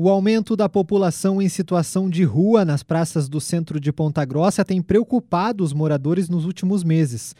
O aumento da população em situação de rua nas praças do centro de Ponta Grossa tem preocupado os moradores nos últimos meses.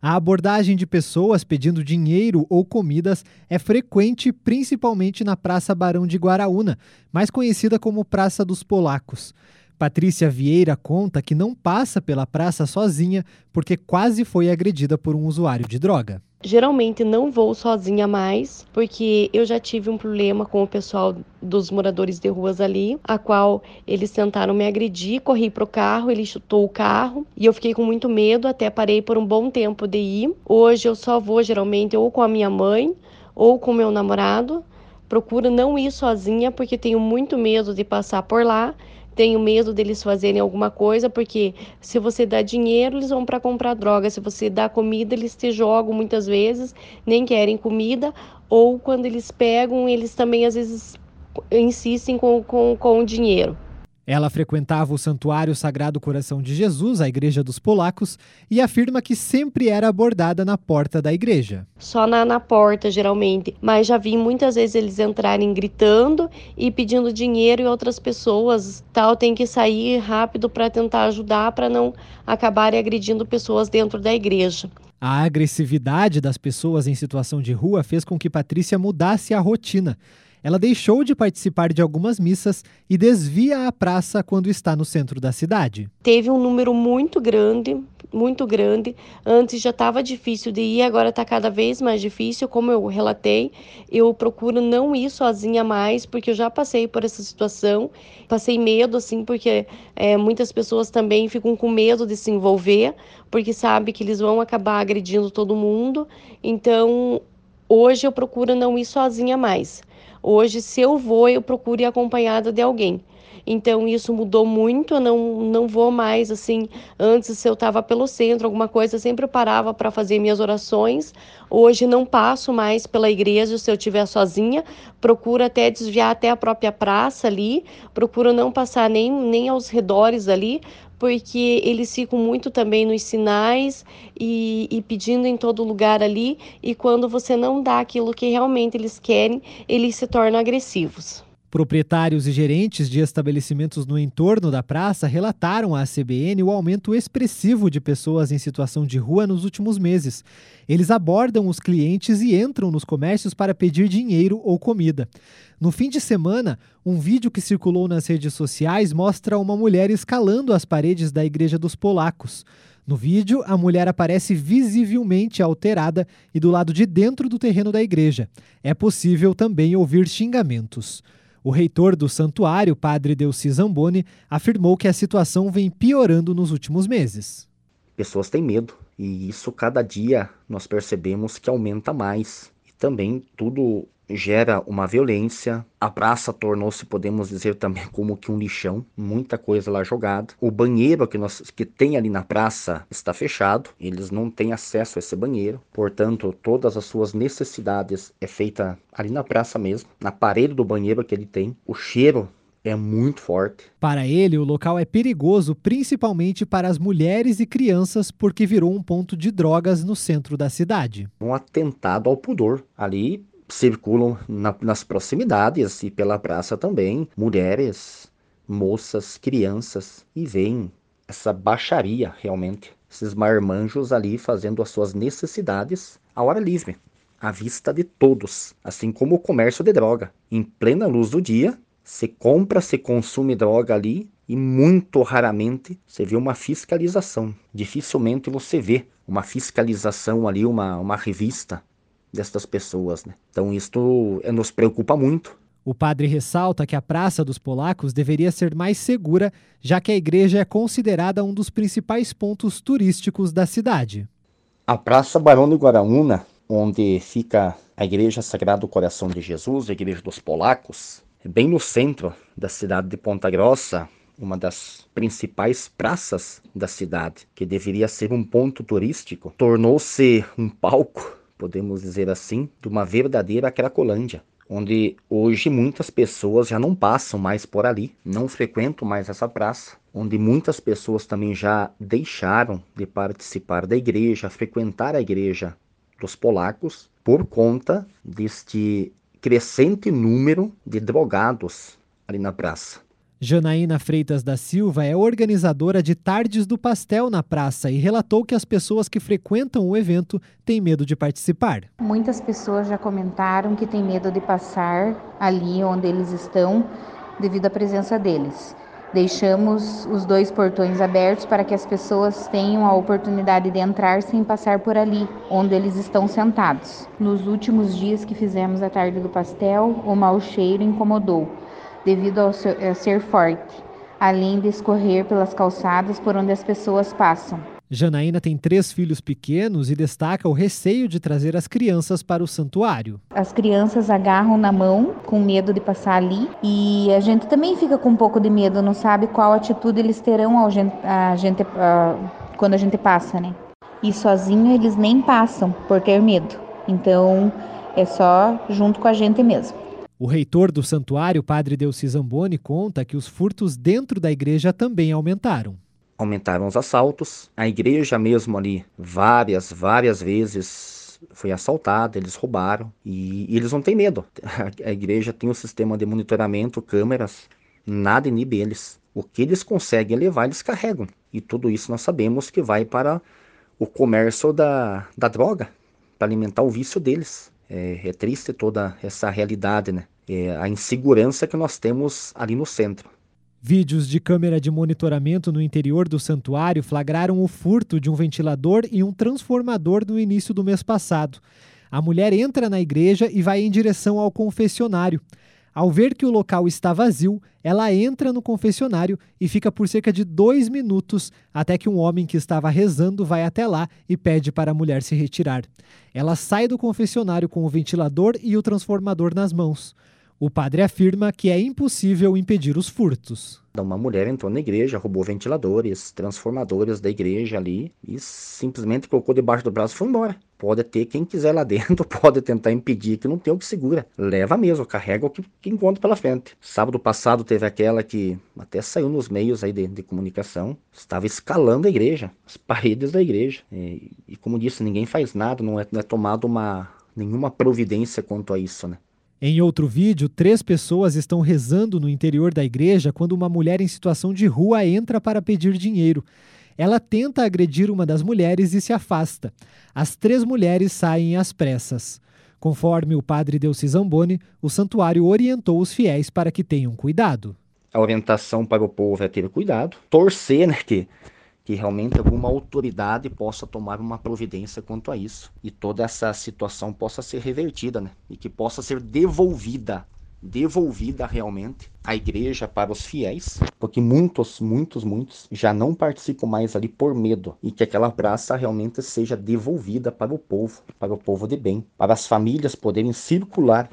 A abordagem de pessoas pedindo dinheiro ou comidas é frequente, principalmente na Praça Barão de Guaraúna, mais conhecida como Praça dos Polacos. Patrícia Vieira conta que não passa pela praça sozinha porque quase foi agredida por um usuário de droga. Geralmente não vou sozinha mais, porque eu já tive um problema com o pessoal dos moradores de ruas ali, a qual eles tentaram me agredir, corri pro carro, ele chutou o carro e eu fiquei com muito medo, até parei por um bom tempo de ir. Hoje eu só vou geralmente ou com a minha mãe ou com meu namorado. Procuro não ir sozinha porque tenho muito medo de passar por lá tenho medo deles fazerem alguma coisa, porque se você dá dinheiro, eles vão para comprar droga. Se você dá comida, eles te jogam muitas vezes, nem querem comida, ou quando eles pegam, eles também às vezes insistem com, com, com o dinheiro. Ela frequentava o Santuário Sagrado Coração de Jesus, a Igreja dos Polacos, e afirma que sempre era abordada na porta da igreja. Só na, na porta, geralmente. Mas já vi muitas vezes eles entrarem gritando e pedindo dinheiro e outras pessoas tal tem que sair rápido para tentar ajudar para não acabarem agredindo pessoas dentro da igreja. A agressividade das pessoas em situação de rua fez com que Patrícia mudasse a rotina ela deixou de participar de algumas missas e desvia a praça quando está no centro da cidade. Teve um número muito grande, muito grande. Antes já estava difícil de ir, agora está cada vez mais difícil. Como eu relatei, eu procuro não ir sozinha mais, porque eu já passei por essa situação. Passei medo, assim, porque é, muitas pessoas também ficam com medo de se envolver, porque sabe que eles vão acabar agredindo todo mundo. Então, hoje eu procuro não ir sozinha mais. Hoje, se eu vou, eu procuro ir acompanhada de alguém. Então isso mudou muito, eu não, não vou mais assim. Antes, se eu estava pelo centro, alguma coisa, sempre parava para fazer minhas orações. Hoje não passo mais pela igreja se eu estiver sozinha. Procuro até desviar até a própria praça ali. Procuro não passar nem, nem aos redores ali, porque eles ficam muito também nos sinais e, e, pedindo em todo lugar ali, e quando você não dá aquilo que realmente eles querem, eles se tornam agressivos. Proprietários e gerentes de estabelecimentos no entorno da praça relataram à CBN o aumento expressivo de pessoas em situação de rua nos últimos meses. Eles abordam os clientes e entram nos comércios para pedir dinheiro ou comida. No fim de semana, um vídeo que circulou nas redes sociais mostra uma mulher escalando as paredes da Igreja dos Polacos. No vídeo, a mulher aparece visivelmente alterada e do lado de dentro do terreno da igreja. É possível também ouvir xingamentos. O reitor do santuário, padre Delci Zamboni, afirmou que a situação vem piorando nos últimos meses. Pessoas têm medo e isso cada dia nós percebemos que aumenta mais. E também tudo gera uma violência. A praça tornou-se, podemos dizer também, como que um lixão, muita coisa lá jogada. O banheiro que nós que tem ali na praça está fechado, eles não têm acesso a esse banheiro. Portanto, todas as suas necessidades é feita ali na praça mesmo, na parede do banheiro que ele tem. O cheiro é muito forte. Para ele, o local é perigoso principalmente para as mulheres e crianças, porque virou um ponto de drogas no centro da cidade. Um atentado ao pudor. Ali circulam na, nas proximidades e pela praça também mulheres, moças, crianças e veem essa baixaria realmente, esses marmanjos ali fazendo as suas necessidades ao ar livre, à vista de todos, assim como o comércio de droga. Em plena luz do dia, se compra, se consome droga ali e muito raramente você vê uma fiscalização. Dificilmente você vê uma fiscalização ali, uma, uma revista destas pessoas. Né? Então isto eh, nos preocupa muito. O padre ressalta que a Praça dos Polacos deveria ser mais segura, já que a igreja é considerada um dos principais pontos turísticos da cidade. A Praça Barão de Guaraúna, onde fica a Igreja Sagrado Coração de Jesus, a Igreja dos Polacos, é bem no centro da cidade de Ponta Grossa, uma das principais praças da cidade, que deveria ser um ponto turístico, tornou-se um palco podemos dizer assim, de uma verdadeira Cracolândia, onde hoje muitas pessoas já não passam mais por ali, não frequentam mais essa praça, onde muitas pessoas também já deixaram de participar da igreja, frequentar a igreja dos polacos, por conta deste crescente número de drogados ali na praça. Janaína Freitas da Silva é organizadora de Tardes do Pastel na praça e relatou que as pessoas que frequentam o evento têm medo de participar. Muitas pessoas já comentaram que têm medo de passar ali onde eles estão devido à presença deles. Deixamos os dois portões abertos para que as pessoas tenham a oportunidade de entrar sem passar por ali, onde eles estão sentados. Nos últimos dias que fizemos a tarde do pastel, o mau cheiro incomodou, devido ao ser forte, além de escorrer pelas calçadas por onde as pessoas passam. Janaína tem três filhos pequenos e destaca o receio de trazer as crianças para o santuário. As crianças agarram na mão com medo de passar ali e a gente também fica com um pouco de medo, não sabe qual atitude eles terão ao gente, a gente, a, quando a gente passa, né? E sozinho eles nem passam por ter medo. Então é só junto com a gente mesmo. O reitor do santuário, padre Delci Zamboni, conta que os furtos dentro da igreja também aumentaram aumentaram os assaltos. A igreja mesmo ali, várias, várias vezes foi assaltada, eles roubaram e, e eles não têm medo. A, igreja tem um sistema de monitoramento, câmeras, nada inibe eles. O que eles conseguem levar, eles carregam. E tudo isso nós sabemos que vai para o comércio da, da droga, para alimentar o vício deles. É, é, triste toda essa realidade, né? É a insegurança que nós temos ali no centro. Vídeos de câmera de monitoramento no interior do santuário flagraram o furto de um ventilador e um transformador no início do mês passado. A mulher entra na igreja e vai em direção ao confessionário. Ao ver que o local está vazio, ela entra no confessionário e fica por cerca de dois minutos até que um homem que estava rezando vai até lá e pede para a mulher se retirar. Ela sai do confessionário com o ventilador e o transformador nas mãos. O padre afirma que é impossível impedir os furtos. Uma mulher entrou na igreja, roubou ventiladores, transformadores da igreja ali e simplesmente colocou debaixo do braço e foi embora. Pode ter quem quiser lá dentro, pode tentar impedir, que não tem o que segura. Leva mesmo, carrega o que, que encontra pela frente. Sábado passado teve aquela que até saiu nos meios aí de, de comunicação, estava escalando a igreja, as paredes da igreja. E, e como disse, ninguém faz nada, não é, não é tomado uma, nenhuma providência quanto a isso, né? Em outro vídeo, três pessoas estão rezando no interior da igreja quando uma mulher em situação de rua entra para pedir dinheiro. Ela tenta agredir uma das mulheres e se afasta. As três mulheres saem às pressas. Conforme o padre Delci Zamboni, o santuário orientou os fiéis para que tenham cuidado. A orientação para o povo é ter cuidado, torcer, né, que que realmente alguma autoridade possa tomar uma providência quanto a isso e toda essa situação possa ser revertida, né? E que possa ser devolvida, devolvida realmente à igreja para os fiéis, porque muitos, muitos, muitos já não participam mais ali por medo e que aquela praça realmente seja devolvida para o povo, para o povo de bem, para as famílias poderem circular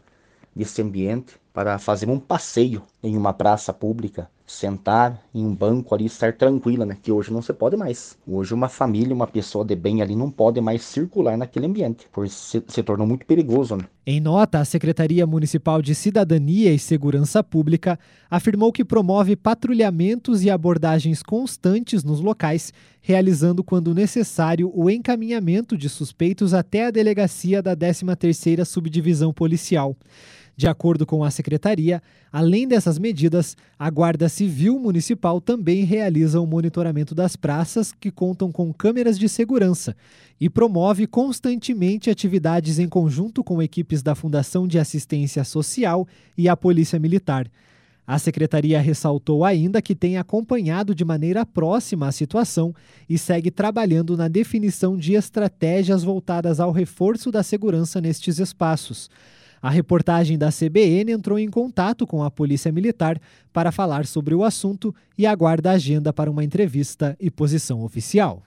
desse ambiente para fazer um passeio em uma praça pública, sentar em um banco ali, estar tranquila, né? Que hoje não se pode mais. Hoje uma família, uma pessoa de bem ali não pode mais circular naquele ambiente, pois se, se tornou muito perigoso, né? Em nota, a Secretaria Municipal de Cidadania e Segurança Pública afirmou que promove patrulhamentos e abordagens constantes nos locais, realizando quando necessário o encaminhamento de suspeitos até a delegacia da 13ª Subdivisão Policial. De acordo com a secretaria, além dessas medidas, a Guarda Civil Municipal também realiza o monitoramento das praças que contam com câmeras de segurança e promove constantemente atividades em conjunto com equipes da Fundação de Assistência Social e a Polícia Militar. A secretaria ressaltou ainda que tem acompanhado de maneira próxima a situação e segue trabalhando na definição de estratégias voltadas ao reforço da segurança nestes espaços. A reportagem da CBN entrou em contato com a Polícia Militar para falar sobre o assunto e aguarda a agenda para uma entrevista e posição oficial.